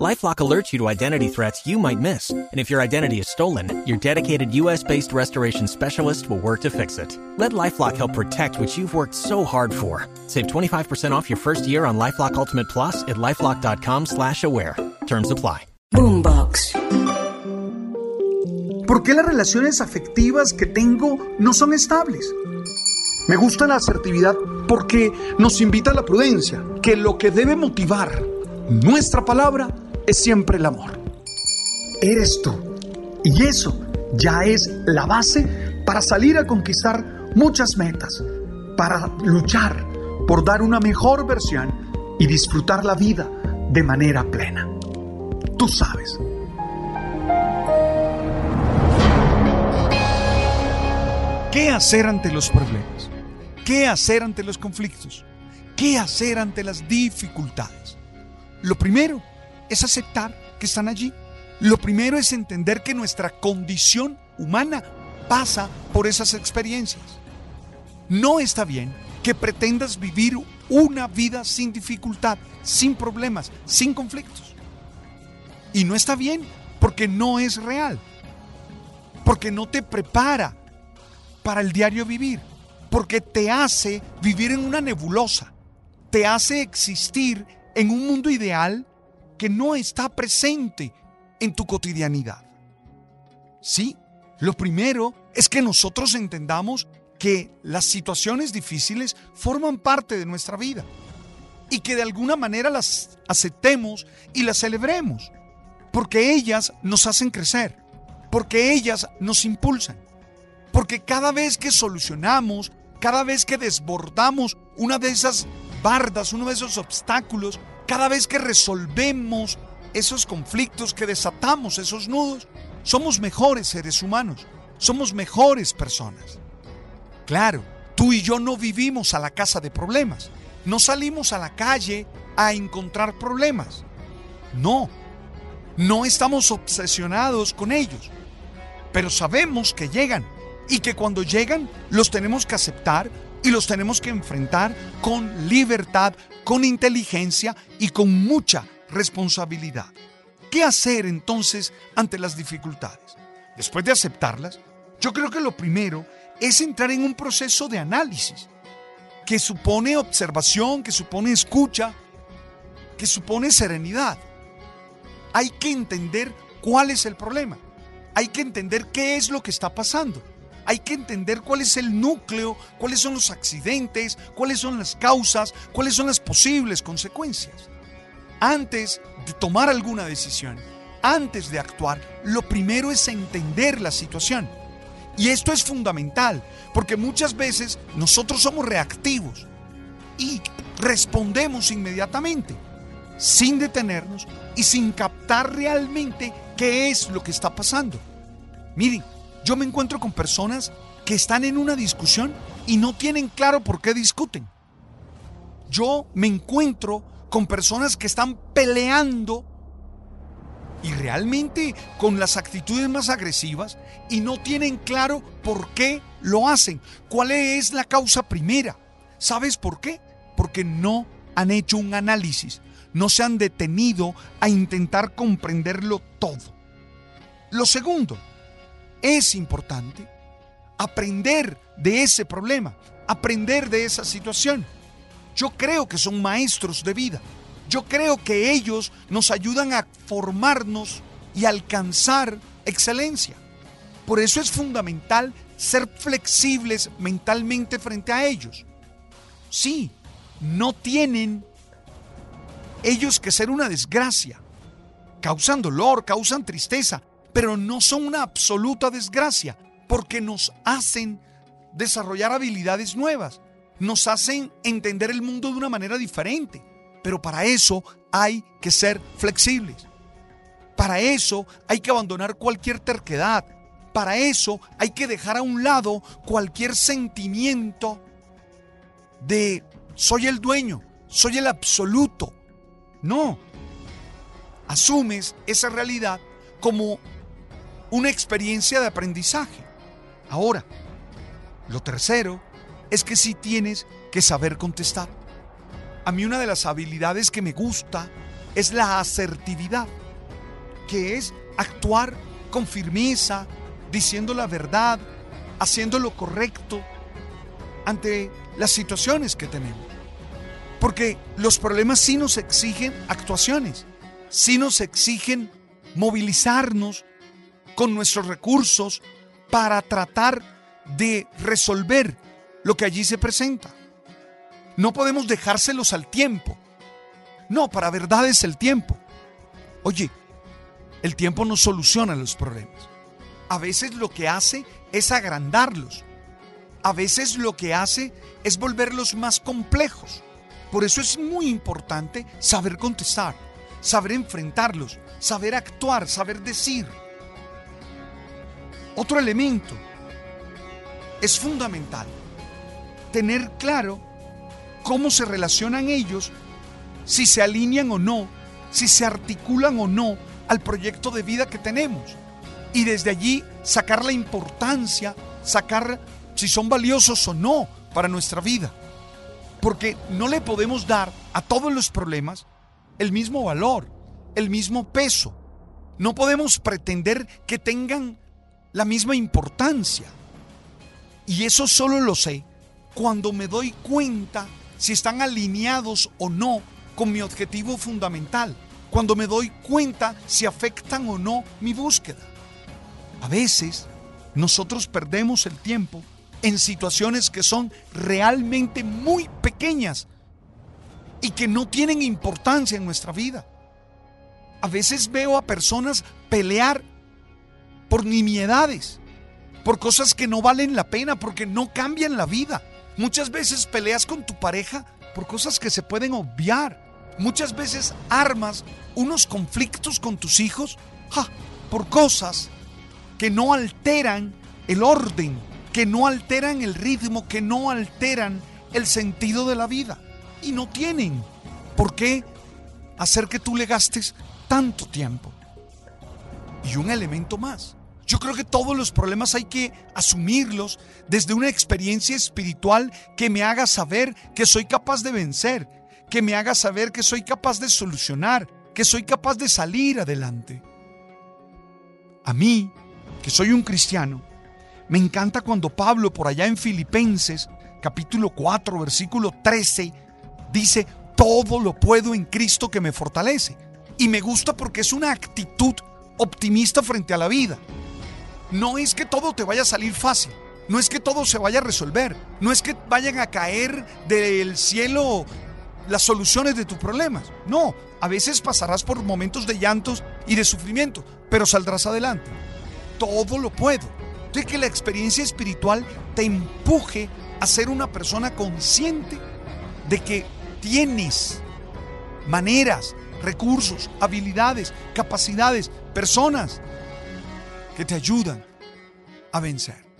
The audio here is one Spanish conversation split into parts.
LifeLock alerts you to identity threats you might miss, and if your identity is stolen, your dedicated U.S.-based restoration specialist will work to fix it. Let LifeLock help protect what you've worked so hard for. Save 25% off your first year on LifeLock Ultimate Plus at lifeLock.com/slash-aware. Terms apply. Boombox. ¿Por qué las relaciones afectivas que tengo no son estables? Me gusta la asertividad porque nos invita a la prudencia, que lo que debe motivar nuestra palabra es siempre el amor. Eres tú. Y eso ya es la base para salir a conquistar muchas metas, para luchar por dar una mejor versión y disfrutar la vida de manera plena. Tú sabes. ¿Qué hacer ante los problemas? ¿Qué hacer ante los conflictos? ¿Qué hacer ante las dificultades? Lo primero es aceptar que están allí. Lo primero es entender que nuestra condición humana pasa por esas experiencias. No está bien que pretendas vivir una vida sin dificultad, sin problemas, sin conflictos. Y no está bien porque no es real, porque no te prepara para el diario vivir, porque te hace vivir en una nebulosa, te hace existir en un mundo ideal que no está presente en tu cotidianidad. Sí, lo primero es que nosotros entendamos que las situaciones difíciles forman parte de nuestra vida y que de alguna manera las aceptemos y las celebremos, porque ellas nos hacen crecer, porque ellas nos impulsan, porque cada vez que solucionamos, cada vez que desbordamos una de esas bardas, uno de esos obstáculos, cada vez que resolvemos esos conflictos, que desatamos esos nudos, somos mejores seres humanos, somos mejores personas. Claro, tú y yo no vivimos a la casa de problemas, no salimos a la calle a encontrar problemas. No, no estamos obsesionados con ellos, pero sabemos que llegan y que cuando llegan los tenemos que aceptar y los tenemos que enfrentar con libertad, con inteligencia y con mucha responsabilidad. ¿Qué hacer entonces ante las dificultades? Después de aceptarlas, yo creo que lo primero es entrar en un proceso de análisis que supone observación, que supone escucha, que supone serenidad. Hay que entender cuál es el problema. Hay que entender qué es lo que está pasando hay que entender cuál es el núcleo, cuáles son los accidentes, cuáles son las causas, cuáles son las posibles consecuencias. Antes de tomar alguna decisión, antes de actuar, lo primero es entender la situación. Y esto es fundamental, porque muchas veces nosotros somos reactivos y respondemos inmediatamente, sin detenernos y sin captar realmente qué es lo que está pasando. Miren, yo me encuentro con personas que están en una discusión y no tienen claro por qué discuten. Yo me encuentro con personas que están peleando y realmente con las actitudes más agresivas y no tienen claro por qué lo hacen, cuál es la causa primera. ¿Sabes por qué? Porque no han hecho un análisis, no se han detenido a intentar comprenderlo todo. Lo segundo, es importante aprender de ese problema, aprender de esa situación. Yo creo que son maestros de vida. Yo creo que ellos nos ayudan a formarnos y alcanzar excelencia. Por eso es fundamental ser flexibles mentalmente frente a ellos. Sí, no tienen ellos que ser una desgracia. Causan dolor, causan tristeza, pero no son una absoluta desgracia, porque nos hacen desarrollar habilidades nuevas, nos hacen entender el mundo de una manera diferente, pero para eso hay que ser flexibles. Para eso hay que abandonar cualquier terquedad. Para eso hay que dejar a un lado cualquier sentimiento de soy el dueño, soy el absoluto. No. asumes esa realidad como una experiencia de aprendizaje. Ahora, lo tercero es que sí tienes que saber contestar. A mí una de las habilidades que me gusta es la asertividad, que es actuar con firmeza, diciendo la verdad, haciendo lo correcto ante las situaciones que tenemos. Porque los problemas sí nos exigen actuaciones, sí nos exigen movilizarnos con nuestros recursos para tratar de resolver lo que allí se presenta. No podemos dejárselos al tiempo. No, para verdad es el tiempo. Oye, el tiempo no soluciona los problemas. A veces lo que hace es agrandarlos. A veces lo que hace es volverlos más complejos. Por eso es muy importante saber contestar, saber enfrentarlos, saber actuar, saber decir. Otro elemento es fundamental tener claro cómo se relacionan ellos, si se alinean o no, si se articulan o no al proyecto de vida que tenemos. Y desde allí sacar la importancia, sacar si son valiosos o no para nuestra vida. Porque no le podemos dar a todos los problemas el mismo valor, el mismo peso. No podemos pretender que tengan la misma importancia. Y eso solo lo sé cuando me doy cuenta si están alineados o no con mi objetivo fundamental, cuando me doy cuenta si afectan o no mi búsqueda. A veces nosotros perdemos el tiempo en situaciones que son realmente muy pequeñas y que no tienen importancia en nuestra vida. A veces veo a personas pelear por nimiedades, por cosas que no valen la pena, porque no cambian la vida. Muchas veces peleas con tu pareja por cosas que se pueden obviar. Muchas veces armas unos conflictos con tus hijos por cosas que no alteran el orden, que no alteran el ritmo, que no alteran el sentido de la vida. Y no tienen por qué hacer que tú le gastes tanto tiempo. Y un elemento más. Yo creo que todos los problemas hay que asumirlos desde una experiencia espiritual que me haga saber que soy capaz de vencer, que me haga saber que soy capaz de solucionar, que soy capaz de salir adelante. A mí, que soy un cristiano, me encanta cuando Pablo por allá en Filipenses capítulo 4 versículo 13 dice, todo lo puedo en Cristo que me fortalece. Y me gusta porque es una actitud optimista frente a la vida no es que todo te vaya a salir fácil, no es que todo se vaya a resolver, no es que vayan a caer del cielo las soluciones de tus problemas. No, a veces pasarás por momentos de llantos y de sufrimiento, pero saldrás adelante. Todo lo puedo. De que la experiencia espiritual te empuje a ser una persona consciente de que tienes maneras, recursos, habilidades, capacidades, personas que te ayudan a vencer.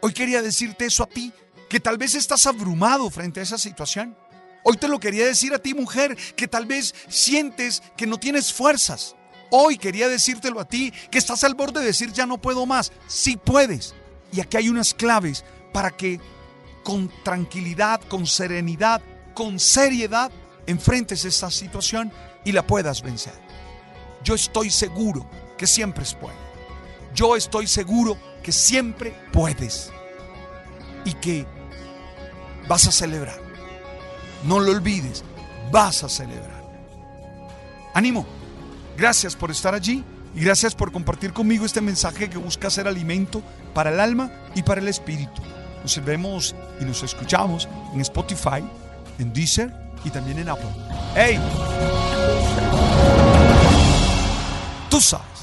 Hoy quería decirte eso a ti, que tal vez estás abrumado frente a esa situación. Hoy te lo quería decir a ti, mujer, que tal vez sientes que no tienes fuerzas. Hoy quería decírtelo a ti, que estás al borde de decir ya no puedo más. Sí puedes. Y aquí hay unas claves para que con tranquilidad, con serenidad, con seriedad, enfrentes esta situación y la puedas vencer. Yo estoy seguro que siempre es bueno yo estoy seguro que siempre puedes y que vas a celebrar. No lo olvides, vas a celebrar. Ánimo, gracias por estar allí y gracias por compartir conmigo este mensaje que busca ser alimento para el alma y para el espíritu. Nos vemos y nos escuchamos en Spotify, en Deezer y también en Apple. ¡Hey! Tú sabes.